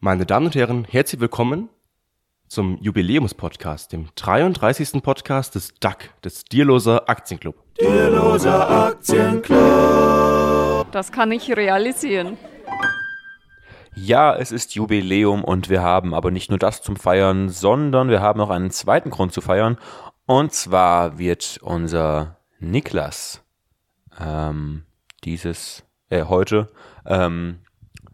Meine Damen und Herren, herzlich willkommen zum Jubiläumspodcast, dem 33. Podcast des DAC, des Dierloser Aktienclub. Dierloser Aktienclub. Das kann ich realisieren. Ja, es ist Jubiläum und wir haben aber nicht nur das zum Feiern, sondern wir haben auch einen zweiten Grund zu feiern. Und zwar wird unser Niklas ähm, dieses, äh, heute, ähm,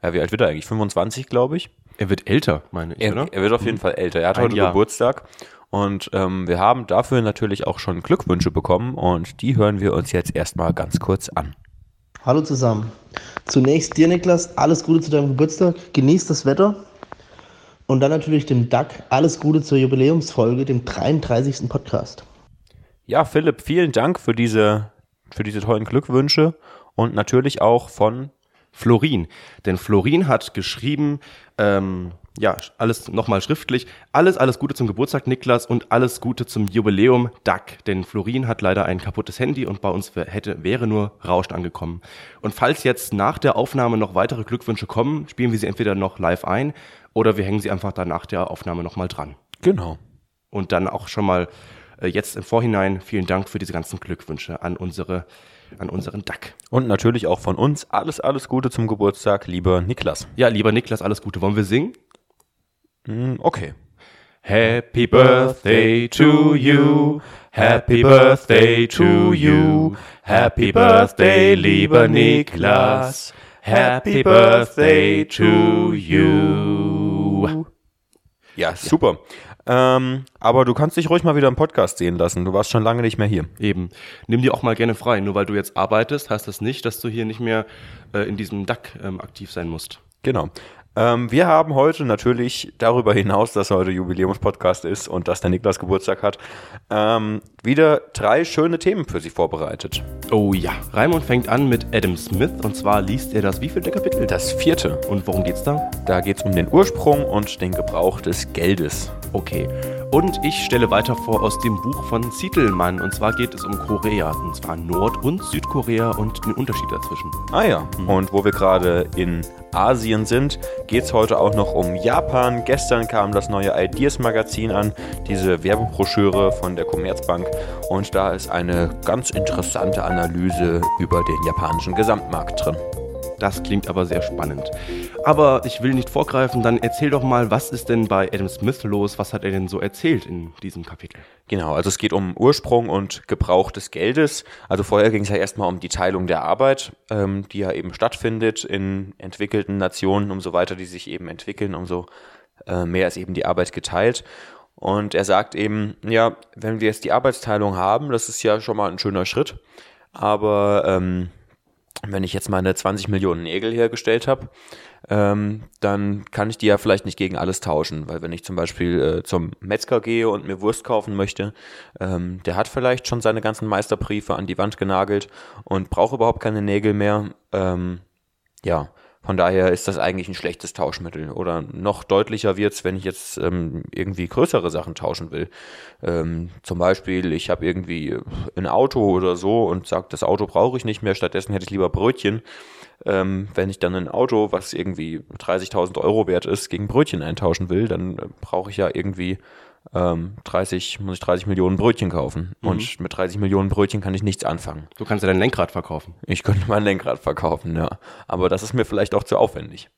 ja, wie alt wird er eigentlich? 25, glaube ich. Er wird älter, meine ich, Er, oder? er wird auf jeden Fall älter. Er hat Ein heute Jahr. Geburtstag. Und ähm, wir haben dafür natürlich auch schon Glückwünsche bekommen und die hören wir uns jetzt erstmal ganz kurz an. Hallo zusammen. Zunächst dir, Niklas, alles Gute zu deinem Geburtstag. Genieß das Wetter. Und dann natürlich dem DAC alles Gute zur Jubiläumsfolge, dem 33. Podcast. Ja, Philipp, vielen Dank für diese, für diese tollen Glückwünsche und natürlich auch von Florin. Denn Florin hat geschrieben, ähm, ja, alles nochmal schriftlich. Alles, alles Gute zum Geburtstag, Niklas, und alles Gute zum Jubiläum, DAC. Denn Florin hat leider ein kaputtes Handy und bei uns hätte, wäre nur Rauschen angekommen. Und falls jetzt nach der Aufnahme noch weitere Glückwünsche kommen, spielen wir sie entweder noch live ein oder wir hängen sie einfach dann nach der Aufnahme nochmal dran. Genau. Und dann auch schon mal äh, jetzt im Vorhinein vielen Dank für diese ganzen Glückwünsche an unsere, an unseren DAC. Und natürlich auch von uns alles, alles Gute zum Geburtstag, lieber Niklas. Ja, lieber Niklas, alles Gute. Wollen wir singen? Hm, Okay. Happy birthday to you. Happy birthday to you. Happy birthday, lieber Niklas. Happy birthday to you. Ja, super. Ähm, aber du kannst dich ruhig mal wieder im Podcast sehen lassen. Du warst schon lange nicht mehr hier. Eben. Nimm dir auch mal gerne frei. Nur weil du jetzt arbeitest, heißt das nicht, dass du hier nicht mehr äh, in diesem DAC ähm, aktiv sein musst. Genau. Ähm, wir haben heute natürlich darüber hinaus, dass heute Jubiläumspodcast ist und dass der Niklas Geburtstag hat, ähm, wieder drei schöne Themen für Sie vorbereitet. Oh ja. Raimund fängt an mit Adam Smith und zwar liest er das wievielte Kapitel? Das vierte, Und worum geht's da? da geht es um den Ursprung und den Gebrauch des Geldes. Okay. Und ich stelle weiter vor aus dem Buch von Zietelmann. Und zwar geht es um Korea. Und zwar Nord- und Südkorea und den Unterschied dazwischen. Ah ja, und wo wir gerade in Asien sind, geht es heute auch noch um Japan. Gestern kam das neue Ideas-Magazin an, diese Werbebroschüre von der Commerzbank. Und da ist eine ganz interessante Analyse über den japanischen Gesamtmarkt drin. Das klingt aber sehr spannend. Aber ich will nicht vorgreifen, dann erzähl doch mal, was ist denn bei Adam Smith los? Was hat er denn so erzählt in diesem Kapitel? Genau, also es geht um Ursprung und Gebrauch des Geldes. Also vorher ging es ja erstmal um die Teilung der Arbeit, ähm, die ja eben stattfindet in entwickelten Nationen. Umso weiter die sich eben entwickeln, umso äh, mehr ist eben die Arbeit geteilt. Und er sagt eben, ja, wenn wir jetzt die Arbeitsteilung haben, das ist ja schon mal ein schöner Schritt. Aber ähm, wenn ich jetzt meine 20 Millionen Nägel hergestellt habe, ähm, dann kann ich die ja vielleicht nicht gegen alles tauschen, weil wenn ich zum Beispiel äh, zum Metzger gehe und mir Wurst kaufen möchte, ähm, der hat vielleicht schon seine ganzen Meisterbriefe an die Wand genagelt und braucht überhaupt keine Nägel mehr. Ähm, ja, von daher ist das eigentlich ein schlechtes Tauschmittel. Oder noch deutlicher wird's, wenn ich jetzt ähm, irgendwie größere Sachen tauschen will. Ähm, zum Beispiel, ich habe irgendwie ein Auto oder so und sage, das Auto brauche ich nicht mehr, stattdessen hätte ich lieber Brötchen. Ähm, wenn ich dann ein Auto, was irgendwie 30.000 Euro wert ist, gegen Brötchen eintauschen will, dann äh, brauche ich ja irgendwie ähm, 30, muss ich 30 Millionen Brötchen kaufen. Und mit 30 Millionen Brötchen kann ich nichts anfangen. Du kannst ja dein Lenkrad verkaufen. Ich könnte mein Lenkrad verkaufen, ja. Aber das ist mir vielleicht auch zu aufwendig.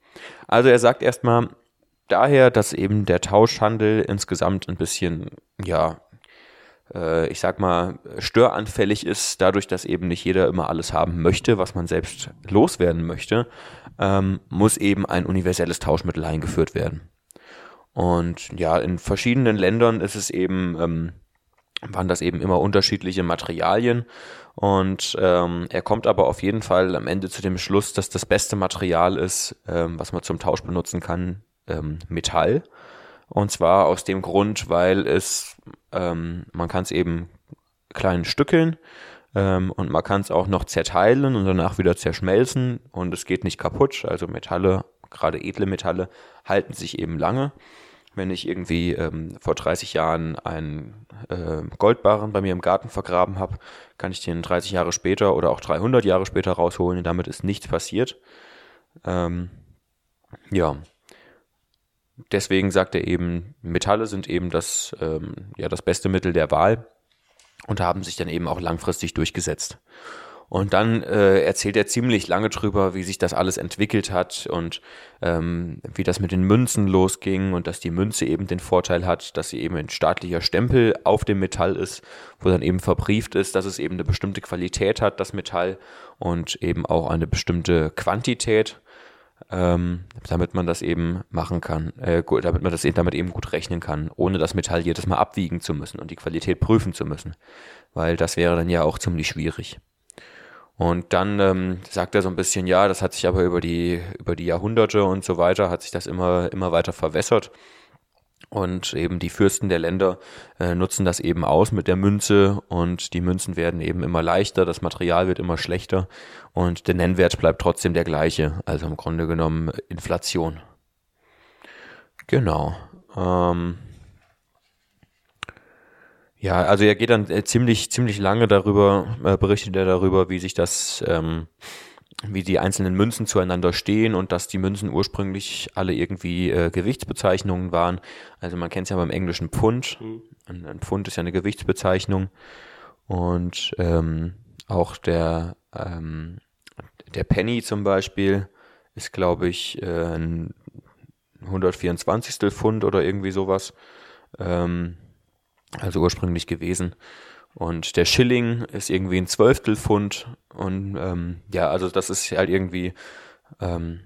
Also er sagt erstmal daher, dass eben der Tauschhandel insgesamt ein bisschen, ja, äh, ich sag mal, störanfällig ist, dadurch, dass eben nicht jeder immer alles haben möchte, was man selbst loswerden möchte, ähm, muss eben ein universelles Tauschmittel eingeführt werden. Und ja, in verschiedenen Ländern ist es eben, ähm, waren das eben immer unterschiedliche Materialien. Und ähm, er kommt aber auf jeden Fall am Ende zu dem Schluss, dass das beste Material ist, ähm, was man zum Tausch benutzen kann, ähm, Metall. Und zwar aus dem Grund, weil es, ähm, man kann es eben klein stückeln ähm, und man kann es auch noch zerteilen und danach wieder zerschmelzen und es geht nicht kaputt. Also Metalle, gerade edle Metalle, halten sich eben lange. Wenn ich irgendwie ähm, vor 30 Jahren einen äh, Goldbarren bei mir im Garten vergraben habe, kann ich den 30 Jahre später oder auch 300 Jahre später rausholen und damit ist nichts passiert. Ähm, ja. Deswegen sagt er eben, Metalle sind eben das, ähm, ja, das beste Mittel der Wahl und haben sich dann eben auch langfristig durchgesetzt. Und dann äh, erzählt er ziemlich lange drüber, wie sich das alles entwickelt hat und ähm, wie das mit den Münzen losging und dass die Münze eben den Vorteil hat, dass sie eben ein staatlicher Stempel auf dem Metall ist, wo dann eben verbrieft ist, dass es eben eine bestimmte Qualität hat, das Metall und eben auch eine bestimmte Quantität, ähm, damit man das eben machen kann, äh, damit man das eben, damit eben gut rechnen kann, ohne das Metall jedes Mal abwiegen zu müssen und die Qualität prüfen zu müssen, weil das wäre dann ja auch ziemlich schwierig. Und dann ähm, sagt er so ein bisschen, ja, das hat sich aber über die, über die Jahrhunderte und so weiter, hat sich das immer, immer weiter verwässert. Und eben die Fürsten der Länder äh, nutzen das eben aus mit der Münze und die Münzen werden eben immer leichter, das Material wird immer schlechter und der Nennwert bleibt trotzdem der gleiche. Also im Grunde genommen Inflation. Genau. Ähm, ja, also er geht dann äh, ziemlich, ziemlich lange darüber, äh, berichtet er darüber, wie sich das, ähm, wie die einzelnen Münzen zueinander stehen und dass die Münzen ursprünglich alle irgendwie äh, Gewichtsbezeichnungen waren. Also man kennt es ja beim englischen Pfund. Mhm. Ein, ein, Pfund ist ja eine Gewichtsbezeichnung. Und ähm, auch der, ähm, der Penny zum Beispiel ist, glaube ich, äh, ein 124. Pfund oder irgendwie sowas. Ähm, also ursprünglich gewesen. Und der Schilling ist irgendwie ein Zwölftel Pfund. Und ähm, ja, also das ist halt irgendwie, ähm,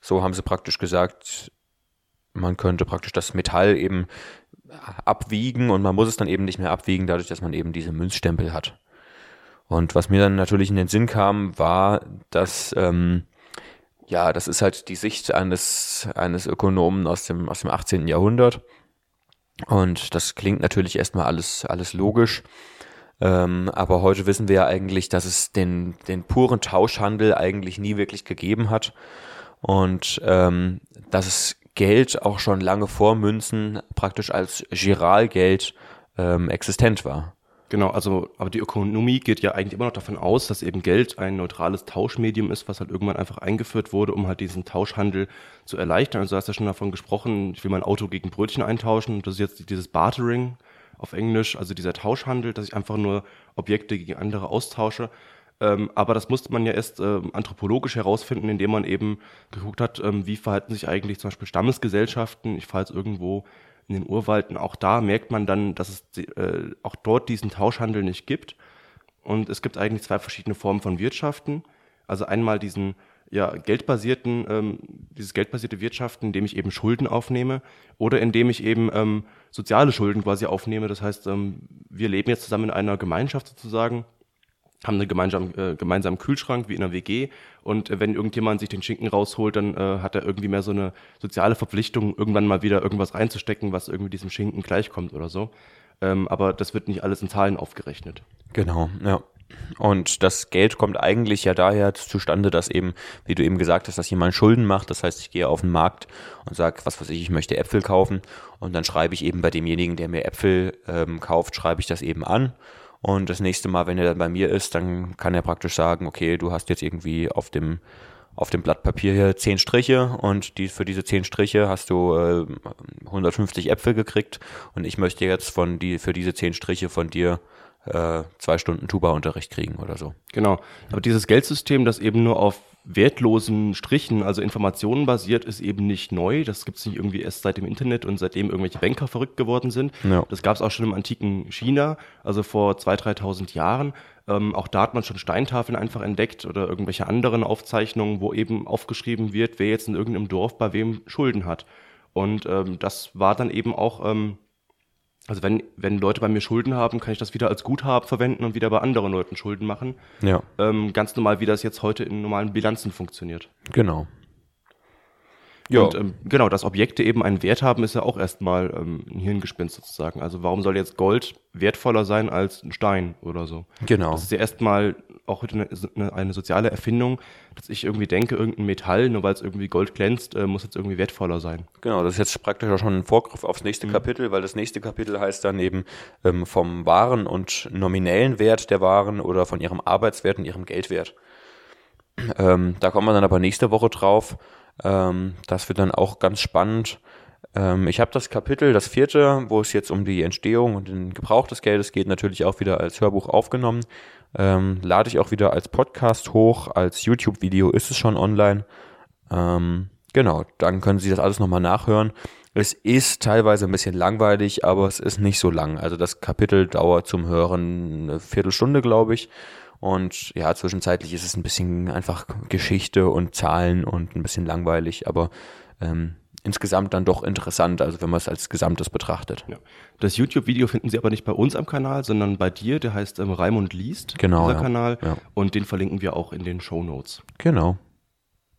so haben sie praktisch gesagt, man könnte praktisch das Metall eben abwiegen und man muss es dann eben nicht mehr abwiegen, dadurch, dass man eben diese Münzstempel hat. Und was mir dann natürlich in den Sinn kam, war, dass ähm, ja, das ist halt die Sicht eines, eines Ökonomen aus dem, aus dem 18. Jahrhundert. Und das klingt natürlich erstmal alles, alles logisch. Ähm, aber heute wissen wir ja eigentlich, dass es den, den puren Tauschhandel eigentlich nie wirklich gegeben hat. Und ähm, dass es Geld auch schon lange vor Münzen praktisch als Giralgeld ähm, existent war. Genau, also, aber die Ökonomie geht ja eigentlich immer noch davon aus, dass eben Geld ein neutrales Tauschmedium ist, was halt irgendwann einfach eingeführt wurde, um halt diesen Tauschhandel zu erleichtern. Also du hast ja schon davon gesprochen, ich will mein Auto gegen Brötchen eintauschen. Das ist jetzt dieses Bartering auf Englisch, also dieser Tauschhandel, dass ich einfach nur Objekte gegen andere austausche. Ähm, aber das musste man ja erst ähm, anthropologisch herausfinden, indem man eben geguckt hat, ähm, wie verhalten sich eigentlich zum Beispiel Stammesgesellschaften. Ich fahre jetzt irgendwo in den Urwalden. Auch da merkt man dann, dass es äh, auch dort diesen Tauschhandel nicht gibt. Und es gibt eigentlich zwei verschiedene Formen von Wirtschaften. Also einmal diesen ja, geldbasierten, ähm, dieses geldbasierte Wirtschaften, indem ich eben Schulden aufnehme oder indem ich eben ähm, soziale Schulden quasi aufnehme. Das heißt, ähm, wir leben jetzt zusammen in einer Gemeinschaft sozusagen haben einen gemeinsamen, äh, gemeinsamen Kühlschrank wie in einer WG und äh, wenn irgendjemand sich den Schinken rausholt, dann äh, hat er irgendwie mehr so eine soziale Verpflichtung, irgendwann mal wieder irgendwas reinzustecken, was irgendwie diesem Schinken gleichkommt oder so. Ähm, aber das wird nicht alles in Zahlen aufgerechnet. Genau, ja. Und das Geld kommt eigentlich ja daher zustande, dass eben, wie du eben gesagt hast, dass jemand Schulden macht. Das heißt, ich gehe auf den Markt und sage, was weiß ich, ich möchte Äpfel kaufen. Und dann schreibe ich eben bei demjenigen, der mir Äpfel ähm, kauft, schreibe ich das eben an und das nächste Mal, wenn er dann bei mir ist, dann kann er praktisch sagen, okay, du hast jetzt irgendwie auf dem auf dem Blatt Papier hier zehn Striche und die, für diese zehn Striche hast du äh, 150 Äpfel gekriegt. Und ich möchte jetzt von die, für diese zehn Striche von dir äh, zwei Stunden Tuba-Unterricht kriegen oder so. Genau. Aber dieses Geldsystem, das eben nur auf wertlosen Strichen, also Informationen basiert, ist eben nicht neu. Das gibt es nicht irgendwie erst seit dem Internet und seitdem irgendwelche Banker verrückt geworden sind. Ja. Das gab es auch schon im antiken China, also vor 2.000, 3.000 Jahren. Ähm, auch da hat man schon Steintafeln einfach entdeckt oder irgendwelche anderen Aufzeichnungen, wo eben aufgeschrieben wird, wer jetzt in irgendeinem Dorf bei wem Schulden hat. Und ähm, das war dann eben auch ähm, also wenn, wenn Leute bei mir Schulden haben, kann ich das wieder als Guthaben verwenden und wieder bei anderen Leuten Schulden machen. Ja. Ähm, ganz normal, wie das jetzt heute in normalen Bilanzen funktioniert. Genau. Ja. Und ähm, genau, dass Objekte eben einen Wert haben, ist ja auch erstmal ähm, ein Hirngespinst sozusagen. Also warum soll jetzt Gold wertvoller sein als ein Stein oder so? Genau. Das ist ja erstmal auch eine, eine, eine soziale Erfindung, dass ich irgendwie denke, irgendein Metall, nur weil es irgendwie Gold glänzt, äh, muss jetzt irgendwie wertvoller sein. Genau, das ist jetzt praktisch auch schon ein Vorgriff aufs nächste mhm. Kapitel, weil das nächste Kapitel heißt dann eben ähm, vom wahren und nominellen Wert der Waren oder von ihrem Arbeitswert und ihrem Geldwert. Ähm, da kommen wir dann aber nächste Woche drauf. Ähm, das wird dann auch ganz spannend. Ähm, ich habe das Kapitel, das vierte, wo es jetzt um die Entstehung und den Gebrauch des Geldes geht, natürlich auch wieder als Hörbuch aufgenommen. Ähm, lade ich auch wieder als Podcast hoch, als YouTube-Video ist es schon online. Ähm, genau, dann können Sie das alles nochmal nachhören. Es ist teilweise ein bisschen langweilig, aber es ist nicht so lang. Also das Kapitel dauert zum Hören eine Viertelstunde, glaube ich. Und ja, zwischenzeitlich ist es ein bisschen einfach Geschichte und Zahlen und ein bisschen langweilig, aber ähm, insgesamt dann doch interessant, also wenn man es als Gesamtes betrachtet. Ja. Das YouTube-Video finden Sie aber nicht bei uns am Kanal, sondern bei dir, der heißt ähm, Raimund liest, Genau, dieser ja. Kanal. Ja. Und den verlinken wir auch in den Show Notes. Genau.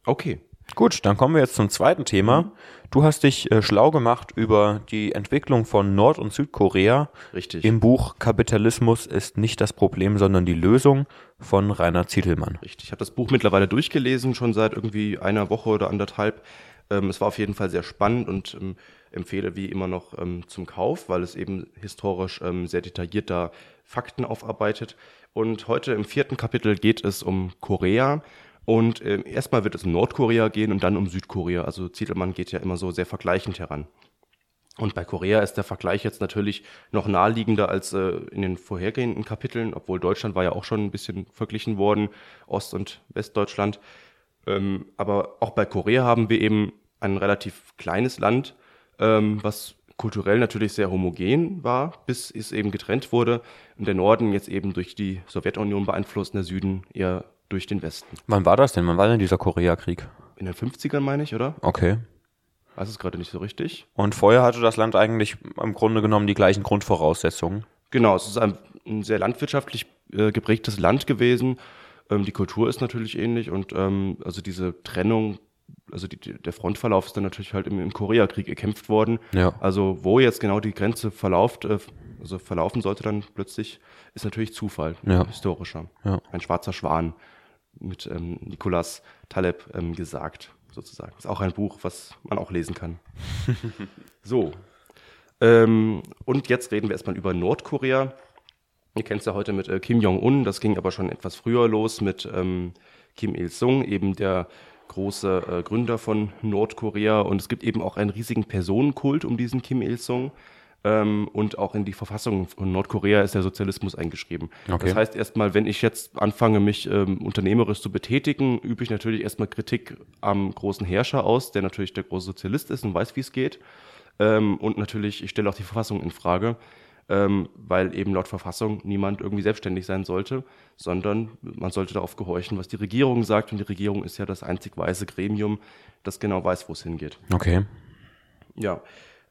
Okay. Gut, dann kommen wir jetzt zum zweiten Thema. Du hast dich äh, schlau gemacht über die Entwicklung von Nord- und Südkorea Richtig. im Buch Kapitalismus ist nicht das Problem, sondern die Lösung von Rainer Zietelmann. Richtig. Ich habe das Buch mittlerweile durchgelesen, schon seit irgendwie einer Woche oder anderthalb. Ähm, es war auf jeden Fall sehr spannend und ähm, empfehle wie immer noch ähm, zum Kauf, weil es eben historisch ähm, sehr detailliert da Fakten aufarbeitet. Und heute im vierten Kapitel geht es um Korea. Und ähm, erstmal wird es um Nordkorea gehen und dann um Südkorea. Also Zietelmann geht ja immer so sehr vergleichend heran. Und bei Korea ist der Vergleich jetzt natürlich noch naheliegender als äh, in den vorhergehenden Kapiteln, obwohl Deutschland war ja auch schon ein bisschen verglichen worden, Ost- und Westdeutschland. Ähm, aber auch bei Korea haben wir eben ein relativ kleines Land, ähm, was kulturell natürlich sehr homogen war, bis es eben getrennt wurde. Und der Norden jetzt eben durch die Sowjetunion beeinflusst, und der Süden eher durch den Westen. Wann war das denn? Wann war denn dieser Koreakrieg? In den 50ern meine ich, oder? Okay. Weiß es gerade nicht so richtig. Und vorher hatte das Land eigentlich im Grunde genommen die gleichen Grundvoraussetzungen. Genau, es ist ein, ein sehr landwirtschaftlich äh, geprägtes Land gewesen. Ähm, die Kultur ist natürlich ähnlich und ähm, also diese Trennung, also die, der Frontverlauf ist dann natürlich halt im, im Koreakrieg erkämpft worden. Ja. Also wo jetzt genau die Grenze verlauft, äh, also verlaufen sollte dann plötzlich, ist natürlich Zufall, Ja. historischer. Ja. Ein schwarzer Schwan mit ähm, Nicolas Taleb ähm, gesagt, sozusagen. Ist auch ein Buch, was man auch lesen kann. so. Ähm, und jetzt reden wir erstmal über Nordkorea. Ihr kennt es ja heute mit äh, Kim Jong-un, das ging aber schon etwas früher los mit ähm, Kim Il-sung, eben der große äh, Gründer von Nordkorea. Und es gibt eben auch einen riesigen Personenkult um diesen Kim Il-sung. Ähm, und auch in die Verfassung von Nordkorea ist der Sozialismus eingeschrieben. Okay. Das heißt erstmal, wenn ich jetzt anfange, mich ähm, unternehmerisch zu betätigen, übe ich natürlich erstmal Kritik am großen Herrscher aus, der natürlich der große Sozialist ist und weiß, wie es geht. Ähm, und natürlich, ich stelle auch die Verfassung in Frage, ähm, weil eben laut Verfassung niemand irgendwie selbstständig sein sollte, sondern man sollte darauf gehorchen, was die Regierung sagt. Und die Regierung ist ja das einzig weise Gremium, das genau weiß, wo es hingeht. Okay. Ja.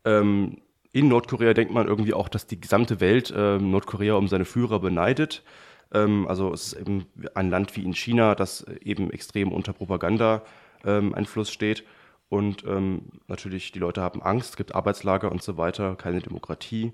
Ähm, in Nordkorea denkt man irgendwie auch, dass die gesamte Welt ähm, Nordkorea um seine Führer beneidet. Ähm, also es ist eben ein Land wie in China, das eben extrem unter Propaganda-Einfluss steht. Und ähm, natürlich, die Leute haben Angst, es gibt Arbeitslager und so weiter, keine Demokratie.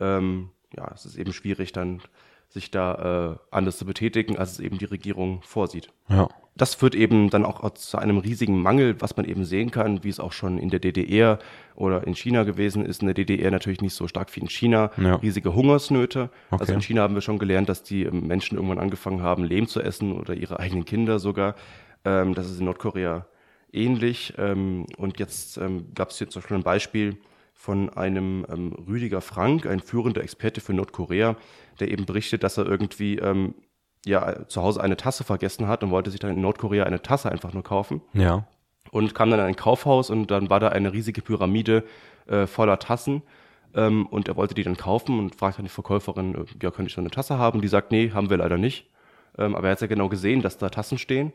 Ähm, ja, es ist eben schwierig, dann sich da äh, anders zu betätigen, als es eben die Regierung vorsieht. Ja. Das führt eben dann auch zu einem riesigen Mangel, was man eben sehen kann, wie es auch schon in der DDR oder in China gewesen ist. In der DDR natürlich nicht so stark wie in China. Ja. Riesige Hungersnöte. Okay. Also in China haben wir schon gelernt, dass die ähm, Menschen irgendwann angefangen haben, Lehm zu essen oder ihre eigenen Kinder sogar. Ähm, das ist in Nordkorea ähnlich. Ähm, und jetzt ähm, gab es hier zum Beispiel ein Beispiel von einem ähm, Rüdiger Frank, ein führender Experte für Nordkorea, der eben berichtet, dass er irgendwie ähm, ja, zu Hause eine Tasse vergessen hat und wollte sich dann in Nordkorea eine Tasse einfach nur kaufen Ja. und kam dann in ein Kaufhaus und dann war da eine riesige Pyramide äh, voller Tassen ähm, und er wollte die dann kaufen und fragte dann die Verkäuferin, äh, ja, könnte ich so eine Tasse haben? Die sagt, nee, haben wir leider nicht. Ähm, aber er hat ja genau gesehen, dass da Tassen stehen.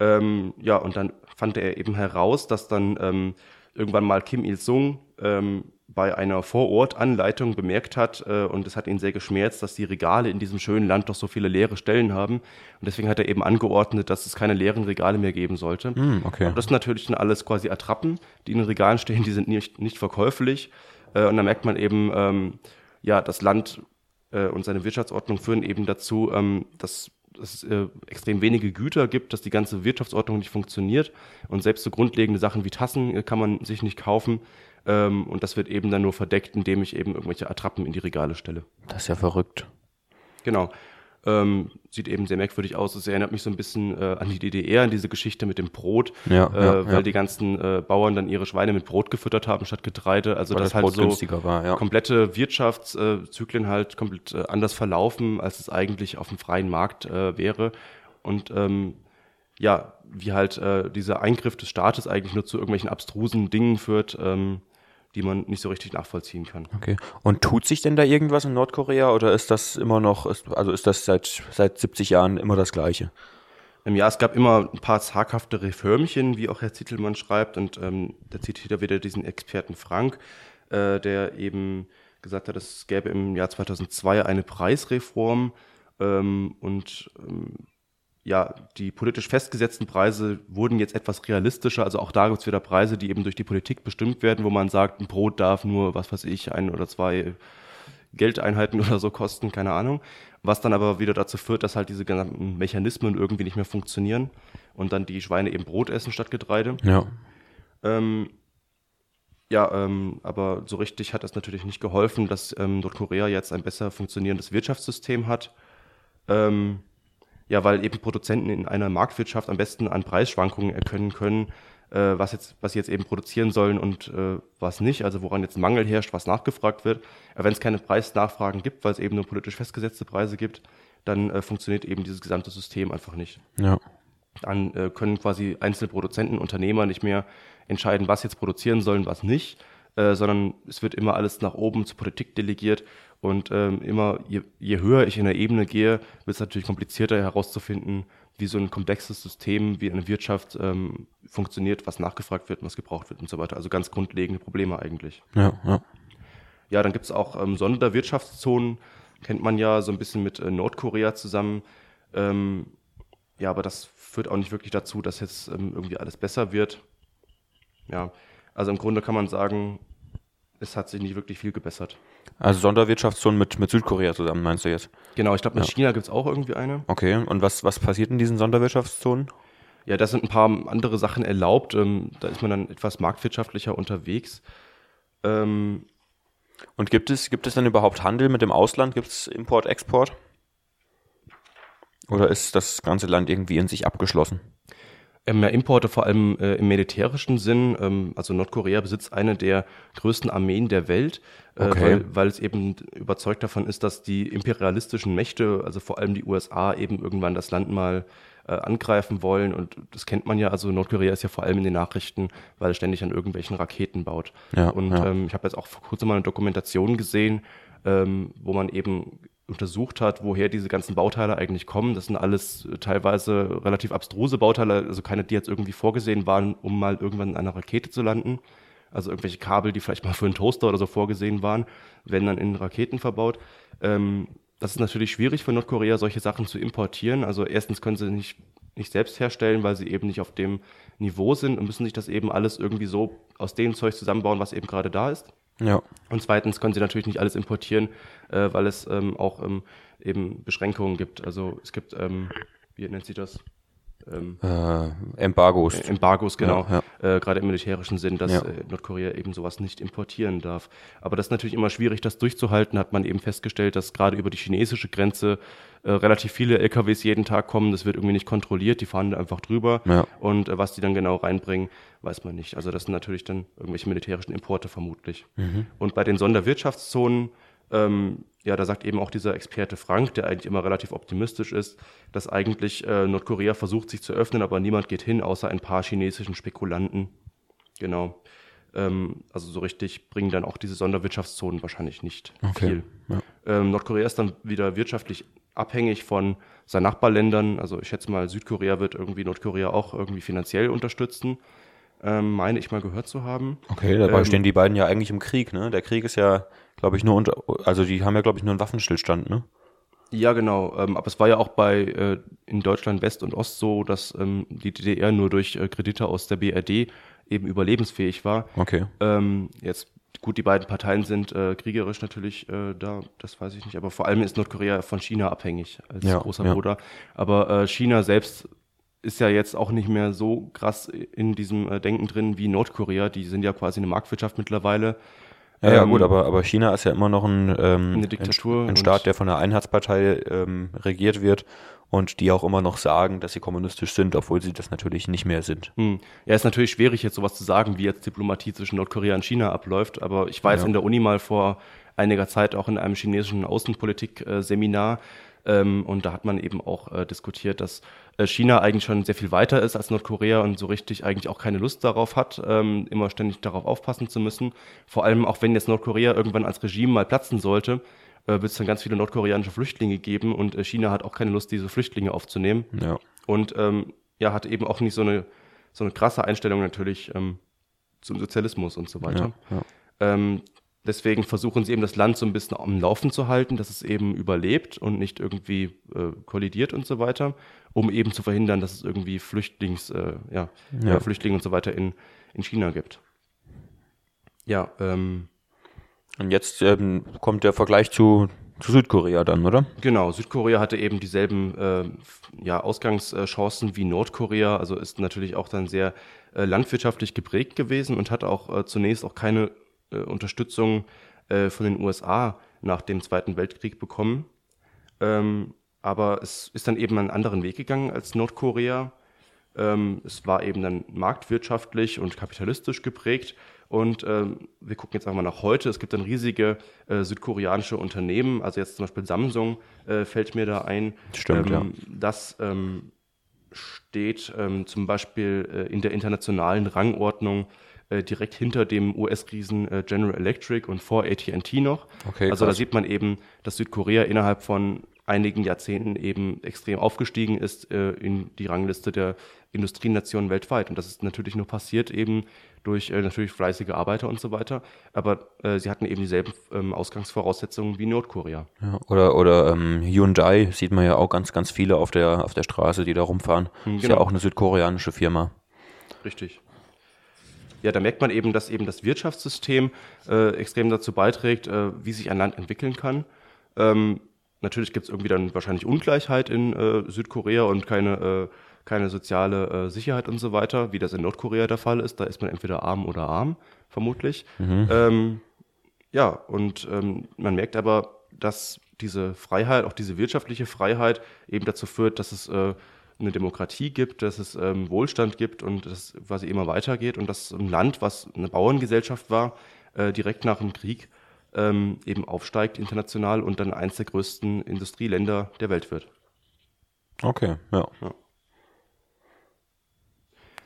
Ähm, ja, und dann fand er eben heraus, dass dann ähm, irgendwann mal Kim Il-sung ähm, bei einer Vorortanleitung bemerkt hat, äh, und es hat ihn sehr geschmerzt, dass die Regale in diesem schönen Land doch so viele leere Stellen haben. Und deswegen hat er eben angeordnet, dass es keine leeren Regale mehr geben sollte. Hm, okay. Aber das sind natürlich dann alles quasi Attrappen, die in den Regalen stehen, die sind nicht, nicht verkäuflich. Äh, und da merkt man eben, ähm, ja, das Land äh, und seine Wirtschaftsordnung führen eben dazu, ähm, dass es äh, extrem wenige Güter gibt, dass die ganze Wirtschaftsordnung nicht funktioniert. Und selbst so grundlegende Sachen wie Tassen äh, kann man sich nicht kaufen. Ähm, und das wird eben dann nur verdeckt, indem ich eben irgendwelche Attrappen in die Regale stelle. Das ist ja verrückt. Genau. Ähm, sieht eben sehr merkwürdig aus. Es erinnert mich so ein bisschen äh, an die DDR, an diese Geschichte mit dem Brot, Ja, äh, ja, weil ja. die ganzen äh, Bauern dann ihre Schweine mit Brot gefüttert haben statt Getreide. Also Weil das das halt Brot so günstiger war, komplette Wirtschaftszyklen halt komplett äh, anders verlaufen, als es eigentlich auf dem freien Markt äh, wäre. Und ähm, ja, wie halt äh, dieser Eingriff des Staates eigentlich nur zu irgendwelchen abstrusen Dingen führt, ähm, die man nicht so richtig nachvollziehen kann. Okay. Und tut sich denn da irgendwas in Nordkorea oder ist das immer noch, also ist das seit, seit 70 Jahren immer das Gleiche? Im Jahr, es gab immer ein paar zaghafte Reformchen, wie auch Herr Zittelmann schreibt, und ähm, da zitiert er wieder diesen Experten Frank, äh, der eben gesagt hat, es gäbe im Jahr 2002 eine Preisreform ähm, und ähm, ja, die politisch festgesetzten Preise wurden jetzt etwas realistischer. Also auch da gibt es wieder Preise, die eben durch die Politik bestimmt werden, wo man sagt, ein Brot darf nur, was weiß ich, ein oder zwei Geldeinheiten oder so kosten, keine Ahnung. Was dann aber wieder dazu führt, dass halt diese gesamten Mechanismen irgendwie nicht mehr funktionieren und dann die Schweine eben Brot essen statt Getreide. Ja. Ähm, ja, ähm, aber so richtig hat das natürlich nicht geholfen, dass ähm, Nordkorea jetzt ein besser funktionierendes Wirtschaftssystem hat. Ähm, ja, weil eben Produzenten in einer Marktwirtschaft am besten an Preisschwankungen erkennen können, äh, was, jetzt, was sie jetzt eben produzieren sollen und äh, was nicht, also woran jetzt Mangel herrscht, was nachgefragt wird. Aber wenn es keine Preisnachfragen gibt, weil es eben nur politisch festgesetzte Preise gibt, dann äh, funktioniert eben dieses gesamte System einfach nicht Ja. dann äh, können quasi einzelne Produzenten, Unternehmer nicht mehr entscheiden, was jetzt produzieren sollen, was nicht, äh, sondern es wird immer alles nach oben zur Politik delegiert und ähm, immer, je, je höher ich in der Ebene gehe, wird es natürlich komplizierter herauszufinden, wie so ein komplexes System, wie eine Wirtschaft ähm, funktioniert, was nachgefragt wird, was gebraucht wird und so weiter. Also ganz grundlegende Probleme eigentlich. Ja, ja. Ja, dann gibt es auch ähm, Sonderwirtschaftszonen, kennt man ja so ein bisschen mit äh, Nordkorea zusammen. Ähm, ja, aber das führt auch nicht wirklich dazu, dass jetzt ähm, irgendwie alles besser wird. Ja, also im Grunde kann man sagen, es hat sich nicht wirklich viel gebessert. Also Sonderwirtschaftszone mit, mit Südkorea zusammen, meinst du jetzt? Genau, ich glaube, mit China gibt es auch irgendwie eine. Okay, und was, was passiert in diesen Sonderwirtschaftszonen? Ja, da sind ein paar andere Sachen erlaubt. Ähm, da ist man dann etwas marktwirtschaftlicher unterwegs. Ähm, Und gibt es, gibt es dann überhaupt Handel mit dem Ausland? Gibt es Import, Export? Oder ist das ganze Land irgendwie in sich abgeschlossen? Ähm, ja, Importe vor allem äh, im militärischen Sinn. Ähm, also Nordkorea besitzt eine der größten Armeen der Welt, äh, Okay. weil, weil es eben überzeugt davon ist, dass die imperialistischen Mächte, also vor allem die USA, eben irgendwann das Land mal äh, angreifen wollen. Und das kennt man ja. Also Nordkorea ist ja vor allem in den Nachrichten, weil es ständig an irgendwelchen Raketen baut. Ja, Und ja. Ähm, ich habe jetzt auch vor kurzem mal eine Dokumentation gesehen, ähm, wo man eben untersucht hat, woher diese ganzen Bauteile eigentlich kommen. Das sind alles äh, teilweise relativ abstruse Bauteile, also keine, die jetzt irgendwie vorgesehen waren, um mal irgendwann in einer Rakete zu landen. Also irgendwelche Kabel, die vielleicht mal für einen Toaster oder so vorgesehen waren, werden dann in Raketen verbaut. Ähm, das ist natürlich schwierig für Nordkorea, solche Sachen zu importieren. Also erstens können sie nicht, nicht selbst herstellen, weil sie eben nicht auf dem Niveau sind und müssen sich das eben alles irgendwie so aus dem Zeug zusammenbauen, was eben gerade da ist. Ja. Und zweitens können sie natürlich nicht alles importieren, äh, weil es ähm, auch ähm, eben Beschränkungen gibt. Also es gibt, ähm, wie nennt sie das? Ähm, Äh, Embargos. Embargos, genau. Ja, Äh, Gerade im militärischen Sinn, dass Ja. äh, Nordkorea eben sowas nicht importieren darf. Aber das ist natürlich immer schwierig, das durchzuhalten, hat man eben festgestellt, dass gerade über die chinesische Grenze äh, relativ viele LKWs jeden Tag kommen. Das wird irgendwie nicht kontrolliert, die fahren da einfach drüber. Ja. Und äh, was die dann genau reinbringen, weiß man nicht. Also das sind natürlich dann irgendwelche militärischen Importe vermutlich. Mhm. Und bei den Sonderwirtschaftszonen, ähm, ja, da sagt eben auch dieser Experte Frank, der eigentlich immer relativ optimistisch ist, dass eigentlich äh, Nordkorea versucht, sich zu öffnen, aber niemand geht hin, außer ein paar chinesischen Spekulanten. Genau. Ähm, also so richtig bringen dann auch diese Sonderwirtschaftszonen wahrscheinlich nicht Okay, viel. ja. Ähm, Nordkorea ist dann wieder wirtschaftlich abhängig von seinen Nachbarländern. Also ich schätze mal, Südkorea wird irgendwie Nordkorea auch irgendwie finanziell unterstützen, ähm, meine ich mal gehört zu haben. Okay, dabei Ähm, stehen die beiden ja eigentlich im Krieg, ne? Der Krieg ist ja, glaube ich, nur unter, also die haben ja, glaube ich, nur einen Waffenstillstand, ne? Ja, genau. Ähm, aber es war ja auch bei äh, in Deutschland West und Ost so, dass ähm, die DDR nur durch äh, Kredite aus der BRD eben überlebensfähig war. Okay. Ähm, jetzt gut, die beiden Parteien sind äh, kriegerisch natürlich äh, da, das weiß ich nicht, aber vor allem ist Nordkorea von China abhängig als Ja, großer ja. Bruder. Aber äh, China selbst ist ja jetzt auch nicht mehr so krass in diesem äh, Denken drin wie Nordkorea. Die sind ja quasi eine Marktwirtschaft mittlerweile. Ja, ja Ähm, gut, aber, aber China ist ja immer noch ein, ähm, Eine Diktatur ein, ein Staat, der von der Einheitspartei ähm, regiert wird und die auch immer noch sagen, dass sie kommunistisch sind, obwohl sie das natürlich nicht mehr sind. Hm. Ja, ist natürlich schwierig, jetzt sowas zu sagen, wie jetzt Diplomatie zwischen Nordkorea und China abläuft. Aber ich war jetzt Ja. in der Uni mal vor einiger Zeit auch in einem chinesischen Außenpolitik-Seminar. Ähm, und da hat man eben auch äh, diskutiert, dass äh, China eigentlich schon sehr viel weiter ist als Nordkorea und so richtig eigentlich auch keine Lust darauf hat, ähm, immer ständig darauf aufpassen zu müssen. Vor allem auch wenn jetzt Nordkorea irgendwann als Regime mal platzen sollte, äh, wird es dann ganz viele nordkoreanische Flüchtlinge geben und äh, China hat auch keine Lust, diese Flüchtlinge aufzunehmen Ja. und ähm, ja, hat eben auch nicht so eine, so eine krasse Einstellung natürlich ähm, zum Sozialismus und so weiter. Ja, ja. Deswegen versuchen sie eben das Land so ein bisschen am Laufen zu halten, dass es eben überlebt und nicht irgendwie äh, kollidiert und so weiter, um eben zu verhindern, dass es irgendwie Flüchtlings, äh, ja, Ja. Flüchtlinge und so weiter in, in China gibt. Ja, ähm, Und jetzt ähm, kommt der Vergleich zu, zu Südkorea dann, oder? Genau, Südkorea hatte eben dieselben äh, ja, Ausgangschancen wie Nordkorea, also ist natürlich auch dann sehr äh, landwirtschaftlich geprägt gewesen und hat auch äh, zunächst auch keine äh, Unterstützung äh, von den USA nach dem Zweiten Weltkrieg bekommen. Ähm, aber es ist dann eben einen anderen Weg gegangen als Nordkorea. Ähm, es war eben dann marktwirtschaftlich und kapitalistisch geprägt. Und ähm, wir gucken jetzt einmal nach heute. Es gibt dann riesige äh, südkoreanische Unternehmen, also jetzt zum Beispiel Samsung äh, fällt mir da ein. Stimmt, ähm, Das ähm, steht ähm, zum Beispiel äh, in der internationalen Rangordnung äh, direkt hinter dem US-Riesen äh, General Electric und vor AT&T noch. Okay, also da krass. sieht man eben, dass Südkorea innerhalb von einigen Jahrzehnten eben extrem aufgestiegen ist äh, in die Rangliste der Industrienationen weltweit. Und das ist natürlich nur passiert eben durch äh, natürlich fleißige Arbeiter und so weiter. Aber äh, sie hatten eben dieselben ähm, Ausgangsvoraussetzungen wie Nordkorea. Ja, oder oder ähm, Hyundai sieht man ja auch ganz, ganz viele auf der, auf der Straße, die da rumfahren. Ist ja genau. auch eine südkoreanische Firma. Richtig. Ja, da merkt man eben, dass eben das Wirtschaftssystem äh, extrem dazu beiträgt, äh, wie sich ein Land entwickeln kann. Ähm, natürlich gibt es irgendwie dann wahrscheinlich Ungleichheit in äh, Südkorea und keine, äh, keine soziale äh, Sicherheit und so weiter, wie das in Nordkorea der Fall ist. Da ist man entweder arm oder arm, vermutlich. Ähm, ja, und ähm, man merkt aber, dass diese Freiheit, auch diese wirtschaftliche Freiheit, eben dazu führt, dass es äh, eine Demokratie gibt, dass es ähm, Wohlstand gibt und das quasi immer weitergeht und dass ein Land, was eine Bauerngesellschaft war, äh, direkt nach dem Krieg ähm, eben aufsteigt international und dann eins der größten Industrieländer der Welt wird. Okay, ja. Ja.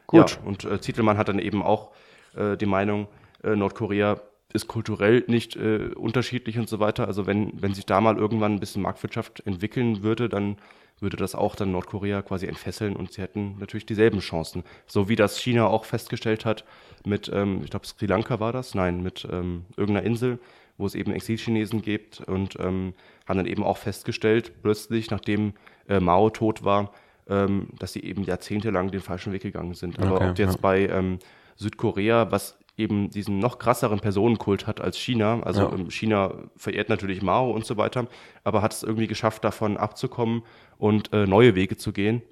Gut. Ja, und äh, Zitelmann hat dann eben auch äh, die Meinung, äh, Nordkorea ist kulturell nicht äh, unterschiedlich und so weiter. Also wenn, wenn sich da mal irgendwann ein bisschen Marktwirtschaft entwickeln würde, dann würde das auch dann Nordkorea quasi entfesseln und sie hätten natürlich dieselben Chancen. So wie das China auch festgestellt hat mit, ähm, ich glaube Sri Lanka war das, nein, mit ähm, irgendeiner Insel, wo es eben Exilchinesen gibt und ähm, haben dann eben auch festgestellt, plötzlich, nachdem äh, Mao tot war, ähm, dass sie eben jahrzehntelang den falschen Weg gegangen sind. Aber Okay, ob jetzt ja. bei ähm, Südkorea, was eben diesen noch krasseren Personenkult hat als China, also Ja. ähm, China verehrt natürlich Mao und so weiter, aber hat es irgendwie geschafft, davon abzukommen und äh, neue Wege zu gehen.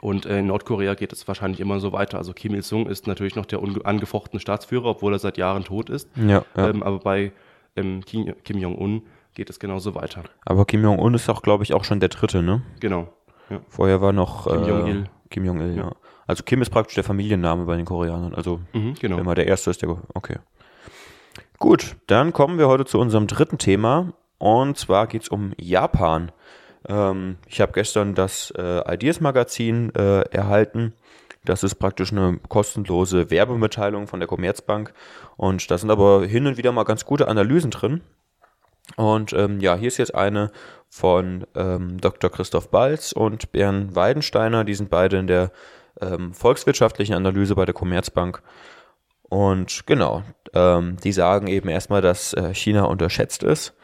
Und äh, in Nordkorea geht es wahrscheinlich immer so weiter. Also Kim Il-sung ist natürlich noch der angefochtene Staatsführer, obwohl er seit Jahren tot ist. Ja, ja. Ähm, aber bei ähm, Kim, Kim Jong-un geht es genauso weiter. Aber Kim Jong-un ist auch, glaube ich, auch schon der dritte, ne? Genau. Ja. Vorher war noch Kim äh, Jong-il. Kim Jong-il, ja. Also Kim ist praktisch der Familienname bei den Koreanern. Also Mhm, genau. wenn man der Erste ist, der. Okay. Gut, dann kommen wir heute zu unserem dritten Thema. Und zwar geht es um Japan. Ähm, ich habe gestern das äh, Ideas-Magazin äh, erhalten. Das ist praktisch eine kostenlose Werbemitteilung von der Commerzbank. Und da sind aber hin und wieder mal ganz gute Analysen drin. Und ähm, ja, hier ist jetzt eine von ähm, Dr. Christoph Balz und Bern Weidensteiner. Die sind beide in der ähm, volkswirtschaftlichen Analyse bei der Commerzbank. Und genau, ähm, die sagen eben erstmal, dass äh, China unterschätzt ist.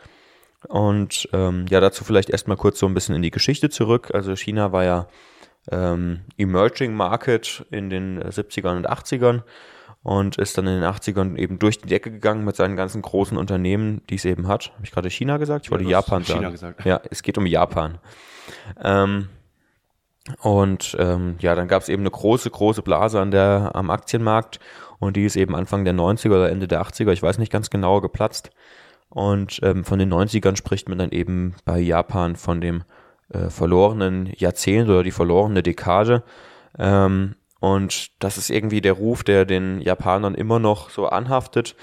Und ähm, ja, dazu vielleicht erstmal kurz so ein bisschen in die Geschichte zurück. Also China war ja ähm, Emerging Market in den äh, 70ern und 80ern und ist dann in den 80ern eben durch die Decke gegangen mit seinen ganzen großen Unternehmen, die es eben hat. Habe ich gerade China gesagt? Ich wollte hast Japan China sagen. gesagt. Ja, es geht um Japan. Ähm, Und ähm, ja, dann gab es eben eine große, große Blase an der, am Aktienmarkt und die ist eben Anfang der 90er oder Ende der 80er, ich weiß nicht ganz genau, geplatzt. Und ähm, von den 90ern spricht man dann eben bei Japan von dem äh, verlorenen Jahrzehnt oder die verlorene Dekade. Ähm, und das ist irgendwie der Ruf, der den Japanern immer noch so anhaftet.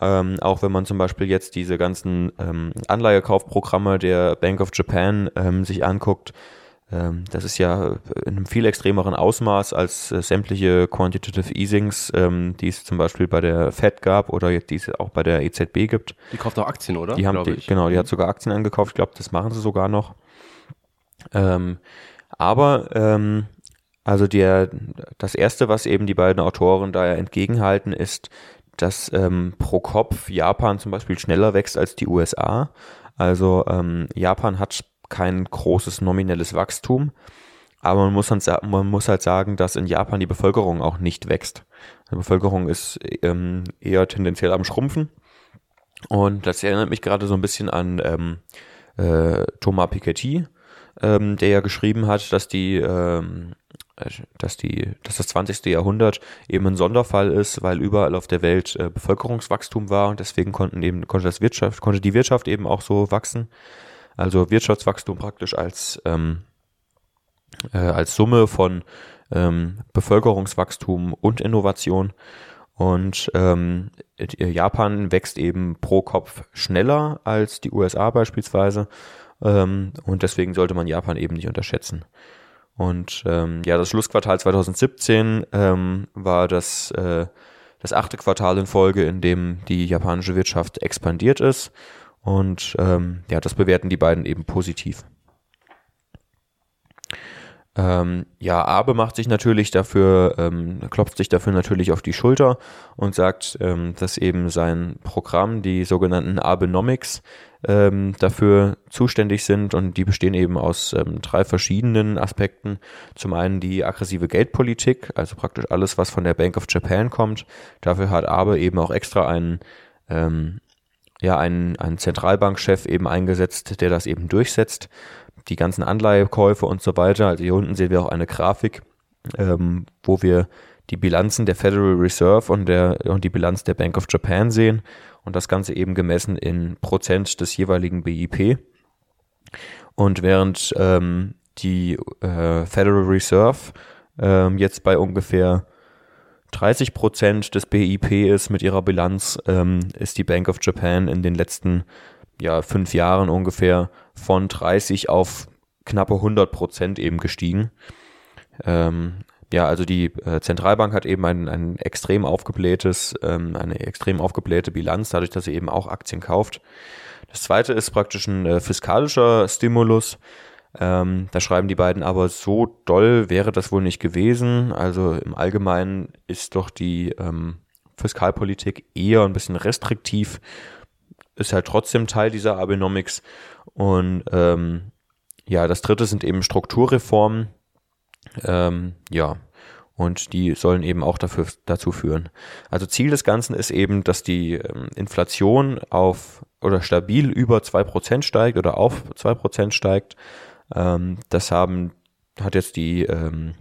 Ähm, auch wenn man zum Beispiel jetzt diese ganzen ähm, Anleihekaufprogramme der Bank of Japan ähm, sich anguckt, das ist ja in einem viel extremeren Ausmaß als äh, sämtliche Quantitative Easings, ähm, die es zum Beispiel bei der Fed gab oder die es auch bei der EZB gibt. Die kauft auch Aktien, oder? Die haben die, genau, die hat sogar Aktien angekauft. Ich glaube, das machen sie sogar noch. Ähm, aber ähm, also der, das erste, was eben die beiden Autoren da entgegenhalten, ist, dass ähm, pro Kopf Japan zum Beispiel schneller wächst als die USA. Also ähm, Japan hat kein großes nominelles Wachstum, aber man muss, halt, man muss halt sagen, dass in Japan die Bevölkerung auch nicht wächst. Die Bevölkerung ist ähm, eher tendenziell am Schrumpfen. Und das erinnert mich gerade so ein bisschen an ähm, äh, Thomas Piketty, ähm, der ja geschrieben hat, dass die, ähm, dass die, dass das 20. Jahrhundert eben ein Sonderfall ist, weil überall auf der Welt äh, Bevölkerungswachstum war und deswegen konnten eben, konnte das Wirtschaft, konnte die Wirtschaft eben auch so wachsen. Also Wirtschaftswachstum praktisch als, ähm, äh, als Summe von ähm, Bevölkerungswachstum und Innovation. Und ähm, Japan wächst eben pro Kopf schneller als die USA beispielsweise. Ähm, und deswegen sollte man Japan eben nicht unterschätzen. Und ähm, ja, das Schlussquartal 2017 ähm, war das, äh, das achte Quartal in Folge, in dem die japanische Wirtschaft expandiert ist. Und ähm, ja, das bewerten die beiden eben positiv. Ähm, ja, Abe macht sich natürlich dafür, ähm, klopft sich dafür natürlich auf die Schulter und sagt, ähm, dass eben sein Programm, die sogenannten Abenomics, ähm, dafür zuständig sind und die bestehen eben aus ähm, drei verschiedenen Aspekten. Zum einen die aggressive Geldpolitik, also praktisch alles, was von der Bank of Japan kommt. Dafür hat Abe eben auch extra einen ähm, ja, einen, einen Zentralbankchef eben eingesetzt, der das eben durchsetzt die ganzen Anleihekäufe und so weiter. Also hier unten sehen wir auch eine Grafik, ähm, wo wir die Bilanzen der Federal Reserve und, der, und die Bilanz der Bank of Japan sehen und das Ganze eben gemessen in Prozent des jeweiligen BIP. Und während ähm, die äh, Federal Reserve ähm, jetzt bei ungefähr 30 Prozent des BIP ist mit ihrer Bilanz, ähm, ist die Bank of Japan in den letzten ja, fünf Jahren ungefähr von 30 auf knappe 100 Prozent eben gestiegen. Ähm, ja, also die äh, Zentralbank hat eben ein, ein extrem aufgeblähtes, ähm, eine extrem aufgeblähte Bilanz, dadurch, dass sie eben auch Aktien kauft. Das zweite ist praktisch ein äh, fiskalischer Stimulus. Ähm, da schreiben die beiden aber, so doll wäre das wohl nicht gewesen. Also im Allgemeinen ist doch die ähm, Fiskalpolitik eher ein bisschen restriktiv ist halt trotzdem Teil dieser Abenomics. Und ähm, ja, das dritte sind eben Strukturreformen. Ähm, ja, und die sollen eben auch dafür, dazu führen. Also Ziel des Ganzen ist eben, dass die ähm, Inflation auf oder stabil über 2% steigt oder auf 2% steigt. Ähm, das haben, hat jetzt die ähm,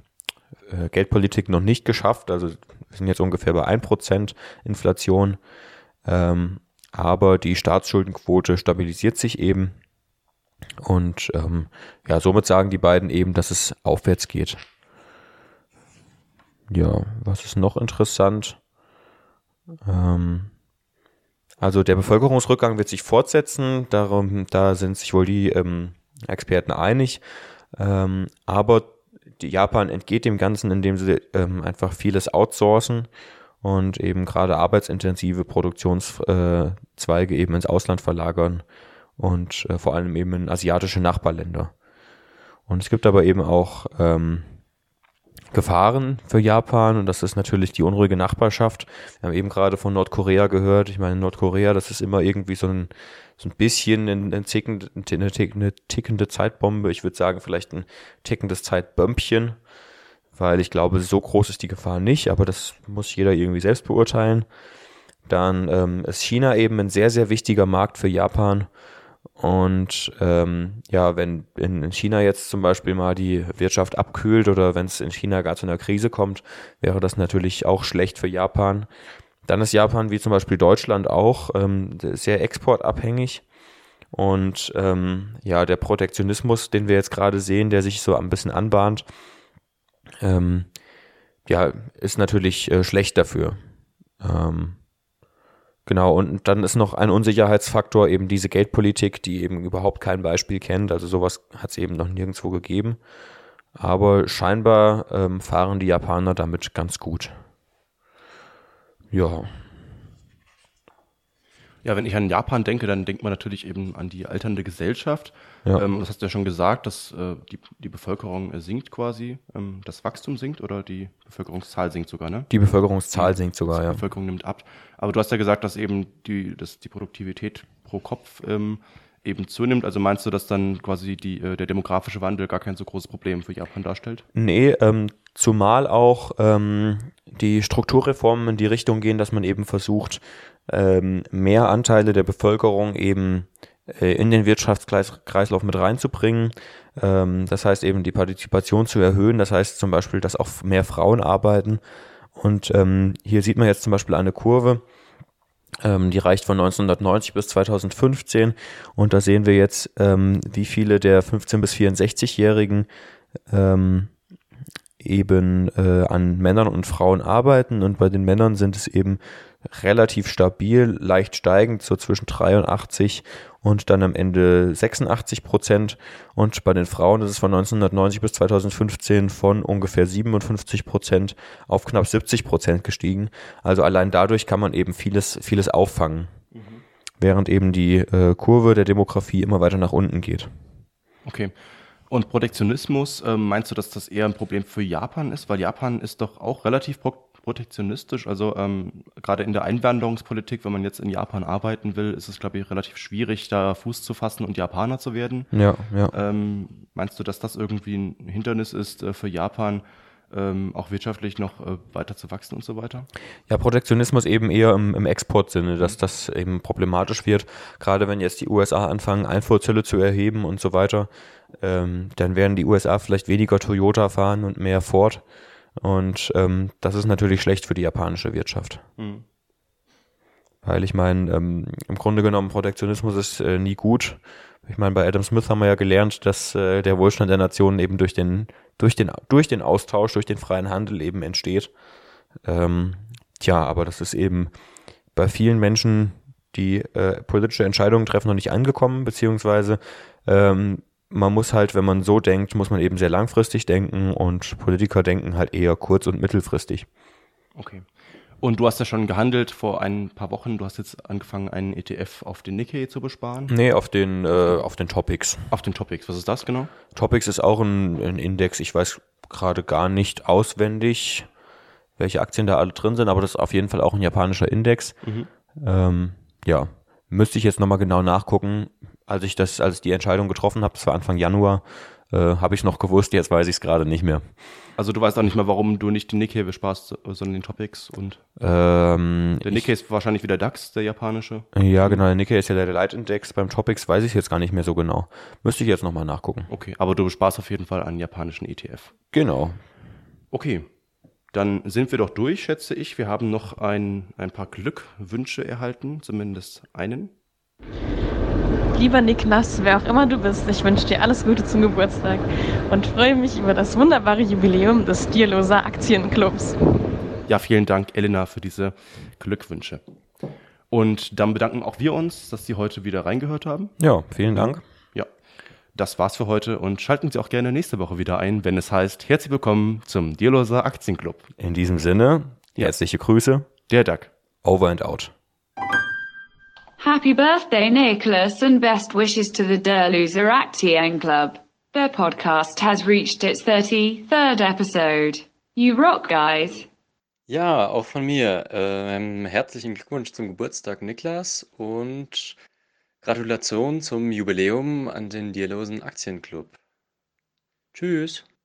äh, Geldpolitik noch nicht geschafft. Also wir sind jetzt ungefähr bei 1% Inflation. Ähm, aber die Staatsschuldenquote stabilisiert sich eben. Und ähm, ja, somit sagen die beiden eben, dass es aufwärts geht. Ja, was ist noch interessant? Ähm, also der Bevölkerungsrückgang wird sich fortsetzen, darum, da sind sich wohl die ähm, Experten einig. Ähm, aber Japan entgeht dem Ganzen, indem sie ähm, einfach vieles outsourcen und eben gerade arbeitsintensive Produktionszweige eben ins Ausland verlagern und äh, vor allem eben in asiatische Nachbarländer. Und es gibt aber eben auch ähm, Gefahren für Japan und das ist natürlich die unruhige Nachbarschaft. Wir haben eben gerade von Nordkorea gehört. Ich meine, Nordkorea, das ist immer irgendwie so ein, so ein bisschen ein, eine, eine tickende Zeitbombe. Ich würde sagen, vielleicht ein tickendes Zeitbömpchen weil ich glaube, so groß ist die Gefahr nicht, aber das muss jeder irgendwie selbst beurteilen. Dann ähm, ist China eben ein sehr, sehr wichtiger Markt für Japan Und ähm, ja, wenn in China jetzt zum Beispiel mal die Wirtschaft abkühlt oder wenn es in China gar zu einer Krise kommt, wäre das natürlich auch schlecht für Japan. Dann ist Japan wie zum Beispiel Deutschland auch ähm, sehr exportabhängig. Und ähm, ja, der Protektionismus, den wir jetzt gerade sehen, der sich so ein bisschen anbahnt, ähm, ja, ist natürlich äh, schlecht dafür. Ähm, genau, und dann ist noch ein Unsicherheitsfaktor eben diese Geldpolitik, die eben überhaupt kein Beispiel kennt. Also sowas hat es eben noch nirgendwo gegeben. Aber scheinbar ähm, fahren die Japaner damit ganz gut. Ja. Ja, wenn ich an Japan denke, dann denkt man natürlich eben an die alternde Gesellschaft. Ja. Ähm, das hast du ja schon gesagt, dass äh, die, die Bevölkerung äh, sinkt quasi, ähm, das Wachstum sinkt oder die Bevölkerungszahl sinkt sogar, ne? Die Bevölkerungszahl sinkt sogar, Die ja. Bevölkerung nimmt ab. Aber du hast ja gesagt, dass eben die, dass die Produktivität pro Kopf ähm, eben zunimmt. Also meinst du, dass dann quasi die, äh, der demografische Wandel gar kein so großes Problem für Japan darstellt? Nee, ähm, zumal auch ähm, die Strukturreformen in die Richtung gehen, dass man eben versucht, ähm, mehr Anteile der Bevölkerung eben äh, in den Wirtschaftskreislauf mit reinzubringen. Ähm, das heißt eben die Partizipation zu erhöhen. Das heißt zum Beispiel, dass auch mehr Frauen arbeiten. Und ähm, hier sieht man jetzt zum Beispiel eine Kurve, ähm, die reicht von 1990 bis 2015. Und da sehen wir jetzt, ähm, wie viele der 15- bis 64-Jährigen ähm, eben äh, an Männern und Frauen arbeiten. Und bei den Männern sind es eben relativ stabil, leicht steigend, so zwischen 83 und dann am Ende 86 Prozent. Und bei den Frauen ist es von 1990 bis 2015 von ungefähr 57 Prozent auf knapp 70 Prozent gestiegen. Also allein dadurch kann man eben vieles, vieles auffangen. Während eben die äh, Kurve der Demografie immer weiter nach unten geht. Okay. Und Protektionismus, ähm, meinst du, dass das eher ein Problem für Japan ist? Weil Japan ist doch auch relativ pro protektionistisch. Also ähm, gerade in der Einwanderungspolitik, wenn man jetzt in Japan arbeiten will, ist es, glaube ich, relativ schwierig, da Fuß zu fassen und Japaner zu werden. Ja, ja. Ähm, meinst du, dass das irgendwie ein Hindernis ist äh, für Japan, ähm, auch wirtschaftlich noch äh, weiter zu wachsen und so weiter? Ja, Protektionismus eben eher im, im Exportsinne, dass das eben problematisch wird. Gerade wenn jetzt die USA anfangen, Einfuhrzölle zu erheben und so weiter, ähm, dann werden die USA vielleicht weniger Toyota fahren und mehr Ford. Und ähm, das ist natürlich schlecht für die japanische Wirtschaft. Mhm. Weil ich meine, ähm, im Grunde genommen, Protektionismus ist äh, nie gut. Ich meine, bei Adam Smith haben wir ja gelernt, dass äh, der Wohlstand der Nationen eben durch den, durch den, durch den Austausch, durch den freien Handel eben entsteht. Ähm, tja, aber das ist eben bei vielen Menschen, die äh, politische Entscheidungen treffen, noch nicht angekommen, beziehungsweise ähm, man muss halt, wenn man so denkt, muss man eben sehr langfristig denken und Politiker denken halt eher kurz- und mittelfristig. Okay. Und du hast ja schon gehandelt vor ein paar Wochen. Du hast jetzt angefangen, einen ETF auf den Nikkei zu besparen. Nee, auf den, äh, auf den Topics. Auf den Topics. Was ist das genau? Topics ist auch ein, ein Index, ich weiß gerade gar nicht auswendig, welche Aktien da alle drin sind, aber das ist auf jeden Fall auch ein japanischer Index. Ähm, ja, müsste ich jetzt nochmal genau nachgucken. Als ich das, als ich die Entscheidung getroffen habe, das war Anfang Januar, äh, habe ich noch gewusst, jetzt weiß ich es gerade nicht mehr. Also du weißt auch nicht mehr, warum du nicht den Nikkei besparst, sondern den Topics. Und Ähm, der Nikkei ist wahrscheinlich wieder DAX, der japanische. ja, genau, der Nikkei ist ja der Leitindex. Beim Topics weiß ich jetzt gar nicht mehr so genau. Müsste ich jetzt nochmal nachgucken. Okay, aber du besparst auf jeden Fall einen japanischen ETF. Genau. Okay, dann sind wir doch durch, schätze ich. Wir haben noch ein, ein paar Glückwünsche erhalten, zumindest einen. Lieber Niklas, wer auch immer du bist, ich wünsche dir alles Gute zum Geburtstag und freue mich über das wunderbare Jubiläum des Dierloser Aktienclubs. Ja, vielen Dank, Elena, für diese Glückwünsche. Und dann bedanken auch wir uns, dass Sie heute wieder reingehört haben. Ja, vielen Dank. Ja, das war's für heute und schalten Sie auch gerne nächste Woche wieder ein, wenn es heißt, herzlich willkommen zum Dierloser Aktienclub. In diesem Sinne, Ja. herzliche Grüße. Der DAG. Over and out. Happy birthday, Nicholas, and best wishes to the Der Loser Aktien Club. Their podcast has reached its 33rd episode. You rock, guys. Ja, auch von mir. Ähm, herzlichen Glückwunsch zum Geburtstag, Niklas, und Gratulation zum Jubiläum an den Dierlosen Aktienclub. Tschüss.